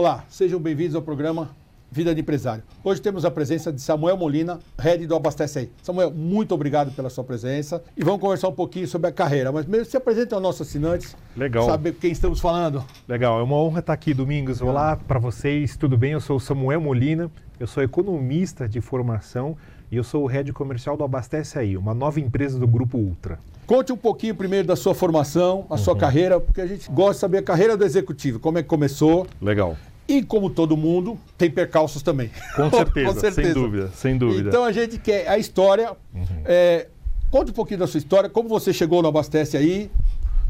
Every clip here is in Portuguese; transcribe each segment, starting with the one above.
Olá, sejam bem-vindos ao programa Vida de Empresário. Hoje temos a presença de Samuel Molina, head do Abastece Aí. Samuel, muito obrigado pela sua presença e vamos conversar um pouquinho sobre a carreira. Mas mesmo se apresente aos nossos assinantes. Legal. Saber quem estamos falando. Legal, é uma honra estar aqui, Domingos. Olá para vocês, tudo bem? Eu sou o Samuel Molina, eu sou economista de formação e eu sou o head comercial do Abastece Aí, uma nova empresa do Grupo Ultra. Conte um pouquinho primeiro da sua formação, a sua carreira, porque a gente gosta de saber a carreira do executivo, como é que começou. Legal. E como todo mundo, tem percalços também. Com certeza, sem dúvida, sem dúvida. Então a gente quer a história. é, conte um pouquinho da sua história, como você chegou no Abastece aí,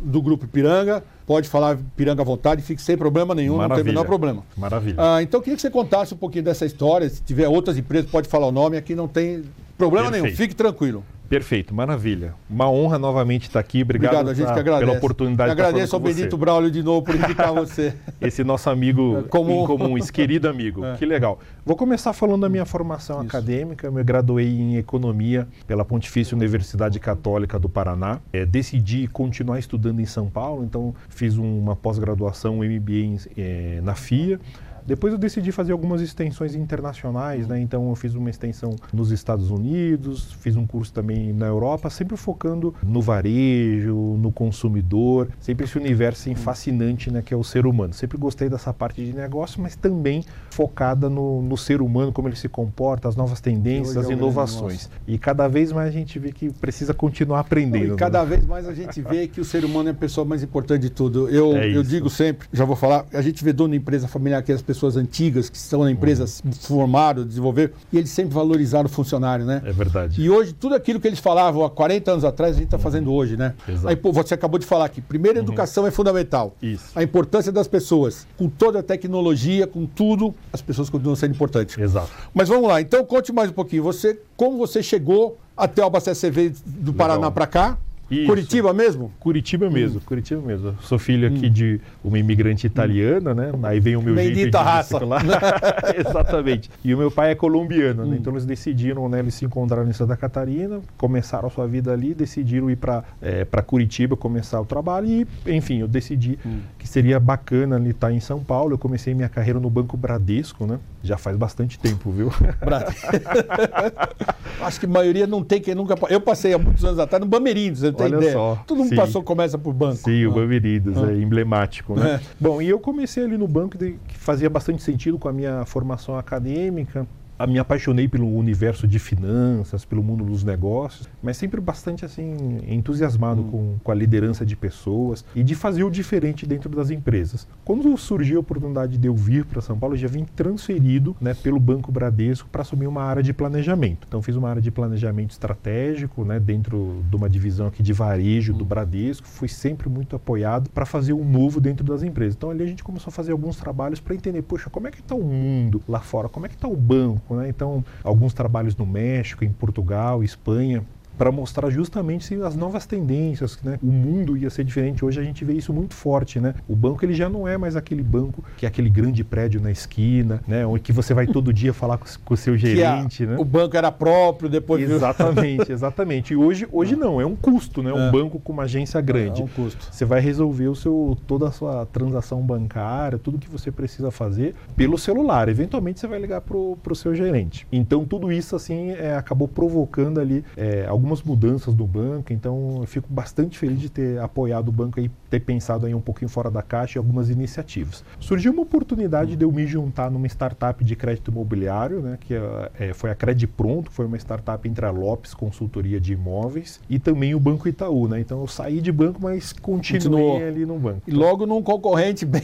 do Grupo Piranga. Pode falar Piranga à vontade, fique sem problema nenhum, não tem o menor problema. Maravilha. Ah, então eu queria que você contasse um pouquinho dessa história. Se tiver outras empresas, pode falar o nome, aqui não tem problema nenhum, Perfeito. fique tranquilo. Perfeito, maravilha. Uma honra novamente estar aqui. Obrigado, Obrigado, a gente tá, que agradece. pela oportunidade Eu de estar agradeço ao Benito você. Braulio de novo por indicar você. Esse nosso amigo É, comum. em comum, esse querido amigo. É. Que legal. Vou começar falando da minha formação Isso. acadêmica. Eu me graduei em Economia pela Pontifícia Universidade Católica do Paraná. É, decidi continuar estudando em São Paulo, então fiz uma pós-graduação, um MBA em- é, na FIA. Depois eu decidi fazer algumas extensões internacionais, né? Então eu fiz uma extensão nos Estados Unidos, fiz um curso também na Europa, sempre focando no varejo, no consumidor, sempre esse universo assim, fascinante, né, que é o ser humano. Sempre gostei dessa parte de negócio, mas também focada no, no ser humano, como ele se comporta, as novas tendências, é as inovações. E cada vez mais a gente vê que precisa continuar aprendendo. E cada né? vez mais a gente vê que o ser humano é a pessoa mais importante de tudo. Eu, É eu digo sempre, já vou falar, a gente vê dono de empresa familiar, que as pessoas antigas que estão na empresa, se formaram, desenvolveram, e eles sempre valorizaram o funcionário, né? É verdade. E hoje, tudo aquilo que eles falavam há 40 anos atrás, a gente está fazendo hoje, né? Exato. Aí, pô, você acabou de falar aqui, primeiro, a educação é fundamental. Isso. A importância das pessoas. Com toda a tecnologia, com tudo, as pessoas continuam sendo importantes. Exato. Mas vamos lá, então conte mais um pouquinho. Você, como você chegou até o Abastece CV do Paraná para cá? Isso. Curitiba mesmo? Curitiba mesmo, Curitiba mesmo. Eu sou filho aqui de uma imigrante italiana, né? Aí vem o meu Bendita jeito de raça. Exatamente. E o meu pai é colombiano, né? Então eles decidiram, né? Eles se encontraram em Santa Catarina, começaram a sua vida ali, decidiram ir para para Curitiba começar o trabalho e, enfim, eu decidi que seria bacana ali estar em São Paulo. Eu comecei minha carreira no Banco Bradesco, né? Já faz bastante tempo, viu? Bra- Acho que a maioria não tem quem nunca. Eu passei há muitos anos atrás no Bamerindos, você tem Olha ideia? só, Todo mundo sim. passou, começa por banco. Sim, o Ah. Bameridos, Ah. é emblemático, né? É. Bom, e eu comecei ali no banco que fazia bastante sentido com a minha formação acadêmica. A me apaixonei pelo universo de finanças, pelo mundo dos negócios, mas sempre bastante assim entusiasmado Hum. com, com a liderança de pessoas e de fazer o diferente dentro das empresas. Quando surgiu a oportunidade de eu vir para São Paulo, eu já vim transferido né, pelo Banco Bradesco para assumir uma área de planejamento. Então fiz uma área de planejamento estratégico né, dentro de uma divisão aqui de varejo Hum. do Bradesco. Fui sempre muito apoiado para fazer um novo dentro das empresas. Então ali a gente começou a fazer alguns trabalhos para entender, poxa, como é que está o mundo lá fora? Como é que está o banco? Né? Então alguns trabalhos no México, em Portugal, Espanha para mostrar justamente as novas tendências, né? O mundo ia ser diferente. Hoje a gente vê isso muito forte, né? O banco ele já não é mais aquele banco que é aquele grande prédio na esquina, né? Onde que você vai todo dia falar com, com o seu a- gerente, né? O banco era próprio, depois Exatamente, exatamente. E hoje, hoje não, é um custo, né? Um É. banco com uma agência grande. É um custo. Você vai resolver o seu, toda a sua transação bancária, tudo que você precisa fazer pelo celular. Eventualmente você vai ligar para o seu gerente. Então tudo isso assim é, acabou provocando ali é, algumas mudanças no banco. Então eu fico bastante feliz de ter apoiado o banco e ter pensado aí um pouquinho fora da caixa em algumas iniciativas. Surgiu uma oportunidade de eu me juntar numa startup de crédito imobiliário, né? Que é, foi a Cred Pronto, foi uma startup entre a Lopes Consultoria de Imóveis e também o Banco Itaú, né? Então eu saí de banco, mas continuei Continuou. ali no banco. E logo num concorrente bem.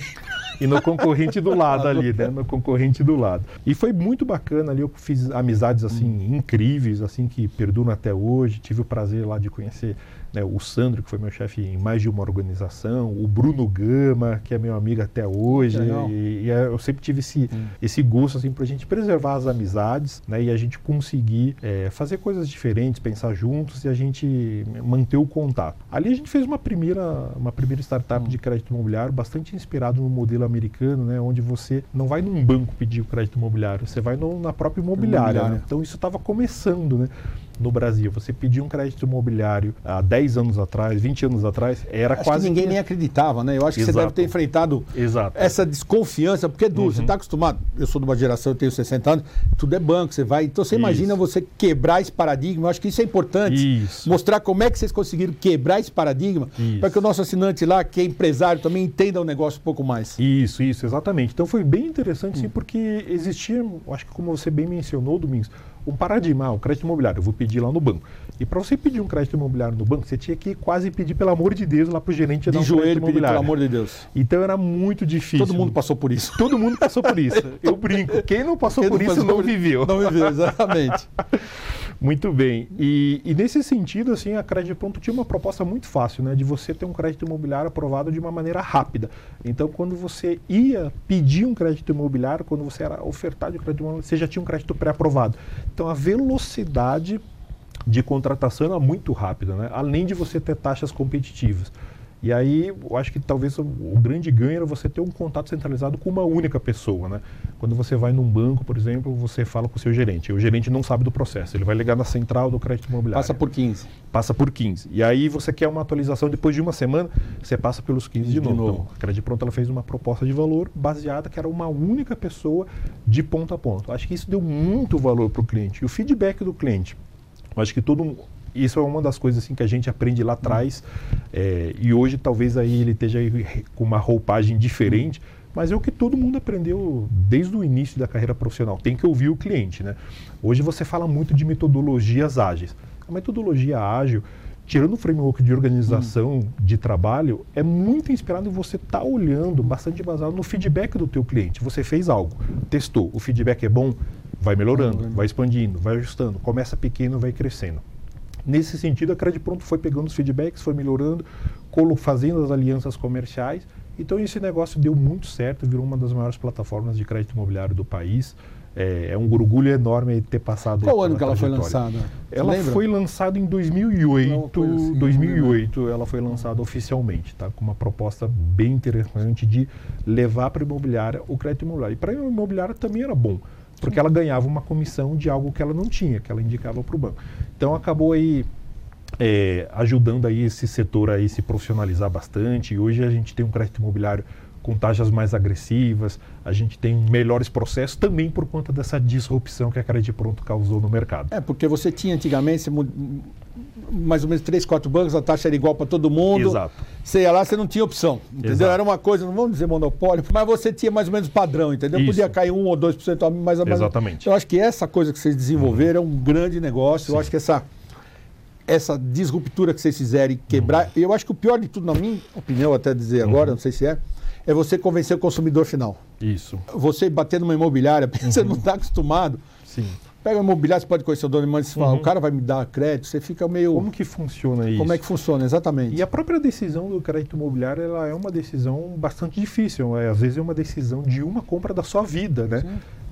E no concorrente do lado ali, né? No concorrente do lado. E foi muito bacana ali, eu fiz amizades assim incríveis, assim que perduram até hoje. Tive o prazer lá de conhecer né, o Sandro, que foi meu chefe em mais de uma organização, o Bruno Gama, que é meu amigo até hoje. E, e é- eu sempre tive esse, Hum. esse gosto assim para a gente preservar as amizades, né? E a gente conseguir é, fazer coisas diferentes, pensar juntos e a gente manter o contato. Ali a gente fez uma primeira, uma primeira startup Hum. de crédito imobiliário bastante inspirado no modelo americano, né? Onde você não vai num banco pedir o crédito imobiliário, você vai no- na própria imobiliária. Imobiliária. né? Então isso estava começando, né? No Brasil. Você pedir um crédito imobiliário há 10 anos atrás, 20 anos atrás, era Acho quase. que ninguém que... nem acreditava, né? Eu acho que você Exato. deve ter enfrentado Exato. essa desconfiança, porque é duro, Uhum. você está acostumado. Eu sou de uma geração, eu tenho 60 anos, tudo é banco, você vai. Então você imagina Isso. você quebrar esse paradigma. Eu acho que isso é importante. Isso. Mostrar como é que vocês conseguiram quebrar esse paradigma, para que o nosso assinante lá, que é empresário, também entenda o negócio um pouco mais. Isso, isso, exatamente. Então foi bem interessante, Hum. sim, porque existia, acho que como você bem mencionou, Domingos, um paradigma, o crédito imobiliário, eu vou pedir lá no banco. E para você pedir um crédito imobiliário no banco, você tinha que quase pedir, pelo amor de Deus, lá para o gerente dar De um crédito joelho, pedir, pelo amor de Deus. Então era muito difícil. Todo mundo passou por isso. Todo mundo passou por isso. Eu brinco. Quem não passou Quem por isso passou não viveu. Não viveu, exatamente. Muito bem. E, e nesse sentido, assim, a Crédito Pronto tinha uma proposta muito fácil, né? De você ter um crédito imobiliário aprovado de uma maneira rápida. Então, quando você ia pedir um crédito imobiliário, quando você era ofertado de crédito imobiliário, você já tinha um crédito pré-aprovado. Então, a velocidade de contratação era muito rápida, né? Além de você ter taxas competitivas. E aí, eu acho que talvez o, o grande ganho era você ter um contato centralizado com uma única pessoa, né? Quando você vai num banco, por exemplo, você fala com o seu gerente. O gerente não sabe do processo, ele vai ligar na central do crédito imobiliário. Passa por 15. Passa por 15. E aí você quer uma atualização depois de uma semana, você passa pelos 15 de, De novo. novo. Então, a Crédito Pronto ela fez uma proposta de valor baseada que era uma única pessoa de ponta a ponta. Acho que isso deu muito valor para o cliente. E o feedback do cliente, eu acho que todo isso é uma das coisas assim que a gente aprende lá atrás é, e hoje talvez aí ele esteja com uma roupagem diferente, mas é o que todo mundo aprendeu desde o início da carreira profissional. Tem que ouvir o cliente, né? Hoje você fala muito de metodologias ágeis. A metodologia ágil, tirando o framework de organização de trabalho, é muito inspirado em você estar olhando, bastante baseado no feedback do teu cliente. Você fez algo, testou, o feedback é bom, vai melhorando, vai expandindo, vai ajustando, começa pequeno, vai crescendo. Nesse sentido, a Crédito Pronto foi pegando os feedbacks, foi melhorando, fazendo as alianças comerciais. Então, esse negócio deu muito certo, virou uma das maiores plataformas de crédito imobiliário do país. É, é um orgulho enorme ter passado Qual ano que ela foi lançada? Ela lembra? foi lançada em 2008. Uma coisa assim, 2008 ela foi lançada oficialmente, tá? Com uma proposta bem interessante de levar para a imobiliária o crédito imobiliário. E para a imobiliária também era bom, porque ela ganhava uma comissão de algo que ela não tinha, que ela indicava para o banco. Então acabou aí é, ajudando aí esse setor aí se profissionalizar bastante. E hoje a gente tem um crédito imobiliário com taxas mais agressivas, a gente tem melhores processos também por conta dessa disrupção que a Crédito Pronto causou no mercado. É, porque você tinha antigamente você mais ou menos três, quatro bancos, a taxa era igual para todo mundo. Exato. Você ia lá, você não tinha opção. Entendeu? Exato. Era uma coisa, não vamos dizer monopólio, mas você tinha mais ou menos padrão, entendeu? Podia Isso. cair 1 ou 2% a mais ou menos. Exatamente. Eu acho que essa coisa que vocês desenvolveram é um grande negócio. Eu Sim. acho que essa, essa disruptura que vocês fizerem quebrar. Uhum. E eu acho que o pior de tudo, na minha opinião, até dizer agora, não sei se é, é você convencer o consumidor final. Isso. Você bater numa imobiliária, você não está acostumado. Sim. Pega uma imobiliária, você pode conhecer o dono, você fala, o cara vai me dar crédito, você fica meio. Como que funciona isso? Como é que funciona, exatamente. E a própria decisão do crédito imobiliário ela é uma decisão bastante difícil. É, às vezes é uma decisão de uma compra da sua vida. Né?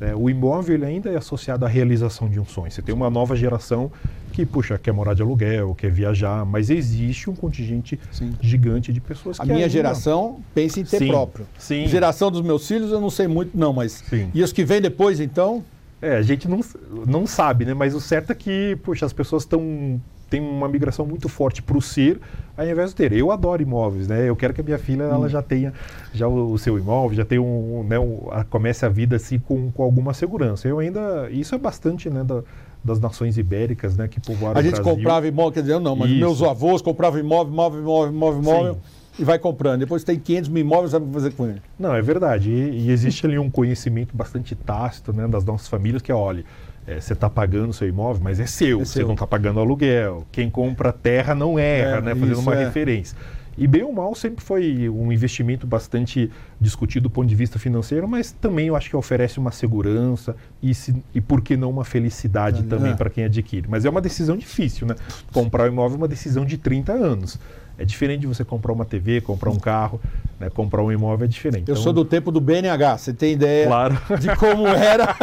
É, o imóvel ainda é associado à realização de um sonho. Você tem uma nova geração que, puxa, quer morar de aluguel, quer viajar, mas existe um contingente Sim. gigante de pessoas A que minha ainda- geração pensa em ter Sim, próprio. sim. Geração dos meus filhos, eu não sei muito, não, mas. Sim. E os que vêm depois, então. É, a gente não, não sabe, né? Mas o certo é que, puxa, as pessoas estão tem uma migração muito forte para o ser, ao invés de ter. Eu adoro imóveis, né? Eu quero que a minha filha ela já tenha já o, o seu imóvel, já tenha um, né, um- a- comece a vida assim com, com alguma segurança. Eu ainda isso é bastante, né, da- das nações ibéricas, né, que povoaram A gente comprava imóvel, quer dizer, eu não, mas Isso. meus avós compravam imóvel, imóvel, imóvel, imóvel, imóvel Sim. E vai comprando. Depois tem 500 mil imóveis, sabe o que fazer com ele? Não, é verdade. E, e existe ali um conhecimento bastante tácito né, das nossas famílias que é, olha, é, você está pagando o seu imóvel, mas é seu, É você seu. não está pagando aluguel. Quem compra terra não erra, É, né? Fazendo uma é. referência. E bem ou mal sempre foi um investimento bastante discutido do ponto de vista financeiro, mas também eu acho que oferece uma segurança e, se, e por que não uma felicidade É. também para quem adquire. Mas é uma decisão difícil, né? Comprar um imóvel é uma decisão de 30 anos. É diferente de você comprar uma TV, comprar um carro, né? comprar um imóvel é diferente. Eu Então, sou do tempo do BNH, você tem ideia Claro. de como era?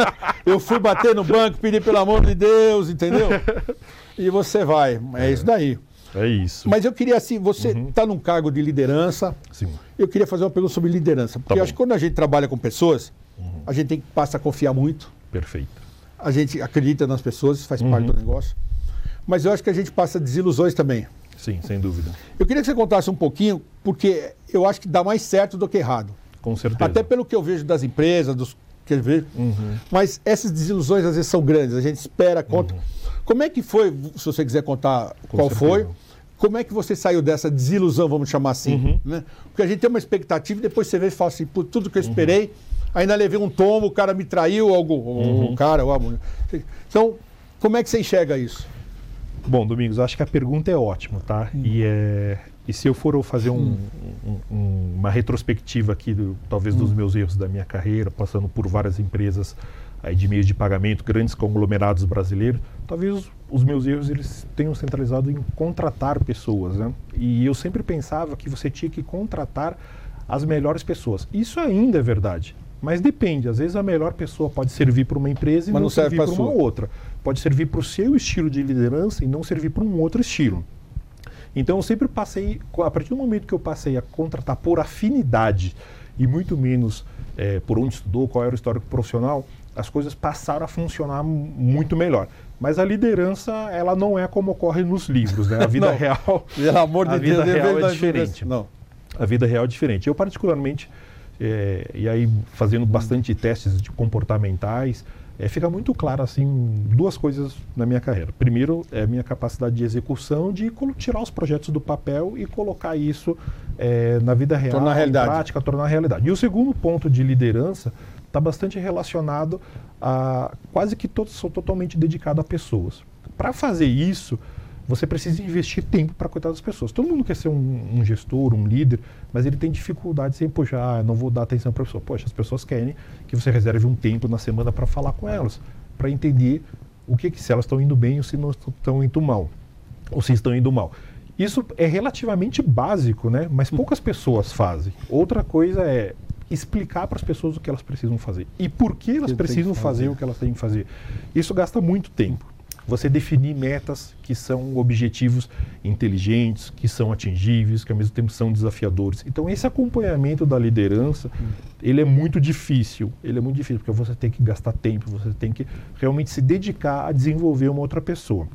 Eu fui bater no banco, pedir pelo amor de Deus, entendeu? E você vai. É isso daí. É isso. Mas eu queria assim, você está num cargo de liderança. Sim. Eu queria fazer uma pergunta sobre liderança. Porque Tá eu acho que quando a gente trabalha com pessoas, a gente tem que passar a confiar muito. Perfeito. A gente acredita nas pessoas, isso faz parte Uhum. do negócio. mas eu acho que a gente passa desilusões também. Sim, sem dúvida. Eu queria que você contasse um pouquinho, porque eu acho que dá mais certo do que errado. Com certeza. Até pelo que eu vejo das empresas, dos que eu vejo. Uhum. Mas essas desilusões às vezes são grandes. A gente espera, conta. Como é que foi, se você quiser contar Com qual certeza. foi? Como é que você saiu dessa desilusão, vamos chamar assim? Uhum. Né? Porque a gente tem uma expectativa e depois você vê e fala assim, por tudo Uhum. que eu esperei, ainda levei um tombo, o cara me traiu, algo, Uhum. o cara, ou a mulher. Então, como é que você enxerga isso? Bom, Domingos, acho que a pergunta é ótima, tá? E, é, e se eu for fazer um- um- um- uma retrospectiva aqui, do- talvez dos meus erros da minha carreira, passando por várias empresas aí de meios de pagamento, grandes conglomerados brasileiros, talvez os, meus erros eles tenham centralizado em contratar pessoas, né? E eu sempre pensava que você tinha que contratar as melhores pessoas. Isso ainda é verdade. Mas depende, às vezes a melhor pessoa pode servir para uma empresa e Mas não, não serve servir para uma outra. Pode servir para o seu estilo de liderança e não servir para um outro estilo. Então eu sempre passei, a partir do momento que eu passei a contratar por afinidade e muito menos eh, por onde estudou, qual era o histórico profissional, as coisas passaram a funcionar mu- muito melhor. Mas a liderança, ela não é como ocorre nos livros, né? A vida Não. real, Pelo amor de a vida Deus, real verdade, é diferente. Não. a vida real é diferente. Eu particularmente, eh, e aí fazendo bastante testes de comportamentais, eh, fica muito claro assim duas coisas na minha carreira. Primeiro é a minha capacidade de execução, de tirar os projetos do papel e colocar isso eh, na vida real, Tornar realidade. prática, tornar realidade. E o segundo ponto de liderança está bastante relacionado a quase que to sou totalmente dedicado a pessoas. Para fazer isso, você precisa investir tempo para cuidar das pessoas. Todo mundo quer ser um, um gestor, um líder, mas ele tem dificuldade sem, poxa, ah, não vou dar atenção para a pessoa. Poxa, as pessoas querem que você reserve um tempo na semana para falar com elas, para entender o que, que se elas estão indo bem ou se não estão indo mal, ou se estão indo mal. Isso é relativamente básico, né? Mas poucas pessoas fazem. Outra coisa é explicar para as pessoas o que elas precisam fazer e por que elas que precisam fazer. fazer o que elas têm que fazer. Isso gasta muito tempo. Você definir metas que são objetivos inteligentes, que são atingíveis, que ao mesmo tempo são desafiadores. Então esse acompanhamento da liderança, ele é muito difícil. Ele é muito difícil porque você tem que gastar tempo, você tem que realmente se dedicar a desenvolver uma outra pessoa.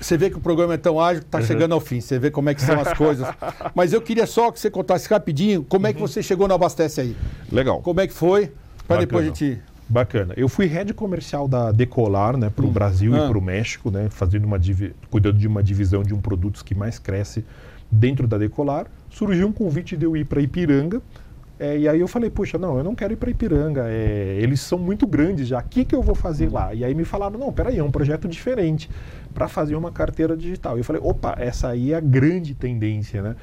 Você vê que o programa é tão ágil que está Uhum. chegando ao fim. Você vê como é que são as coisas. Mas eu queria só que você contasse rapidinho como é Uhum. que você chegou no Abastece aí. Legal. Como é que foi? Para depois a gente. Bacana. Eu fui head comercial da Decolar, né, para o Brasil Ah. e para o México, né, fazendo uma divi- cuidando de uma divisão de um produtos que mais cresce dentro da Decolar. Surgiu um convite de eu ir para Ipiranga. é, e aí eu falei, poxa, não, eu não quero ir para Ipiranga. é, eles são muito grandes já. O que, que eu vou fazer lá? E aí me falaram, não, peraí, é um projeto diferente para fazer uma carteira digital. E eu falei, opa, essa aí é a grande tendência, né?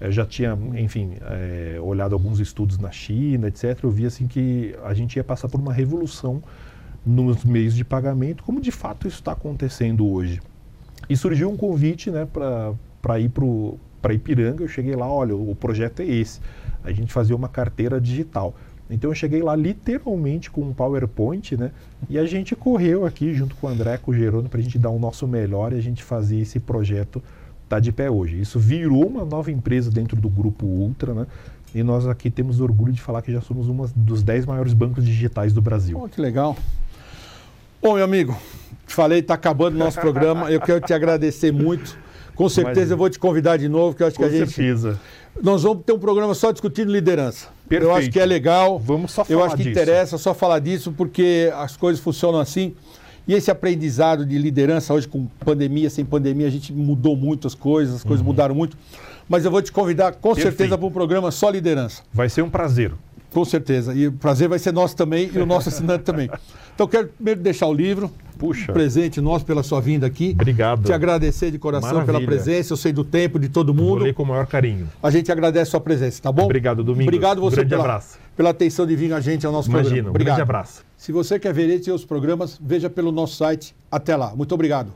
Eu já tinha, enfim, é, olhado alguns estudos na China, etc. Eu vi assim que a gente ia passar por uma revolução nos meios de pagamento, como de fato isso está acontecendo hoje. E surgiu um convite né, para ir para Ipiranga. Eu cheguei lá, olha, o projeto é esse. A gente fazia uma carteira digital. Então eu cheguei lá literalmente com um PowerPoint, né? E a gente correu aqui junto com o André, com o Gerônimo, para a gente dar o nosso melhor e a gente fazer esse projeto tá de pé hoje. Isso virou uma nova empresa dentro do grupo Ultra, né? E nós aqui temos orgulho de falar que já somos um dos 10 maiores bancos digitais do Brasil. Pô, que legal. Bom, meu amigo, te falei, está acabando o nosso programa. Eu quero te agradecer muito. Com certeza Imagina. eu vou te convidar de novo, que eu acho Com que a gente. certeza. Nós vamos ter um programa só discutindo liderança. Eu acho Perfeito. que é legal. Vamos só Eu falar acho que disso. interessa só falar disso, porque as coisas funcionam assim. E esse aprendizado de liderança, hoje com pandemia, sem pandemia, a gente mudou muito as coisas, as coisas mudaram muito. Mas eu vou te convidar com Uhum. Perfeito. certeza para um programa só liderança. Vai ser um prazer. Com certeza. E o prazer vai ser nosso também e o nosso assinante também. Então, quero primeiro deixar o livro, Puxa. um presente nosso pela sua vinda aqui. Obrigado. Te agradecer de coração pela Maravilha. presença. Eu sei do tempo de todo Vou mundo. ler com o maior carinho. A gente agradece a sua presença, tá bom? Obrigado, Domingos. Obrigado você Grande pela, abraço. pela atenção de vir a gente ao nosso Imagina, programa. um Obrigado. grande abraço. Se você quer ver esse e outros programas, veja pelo nosso site. Até lá. Muito obrigado.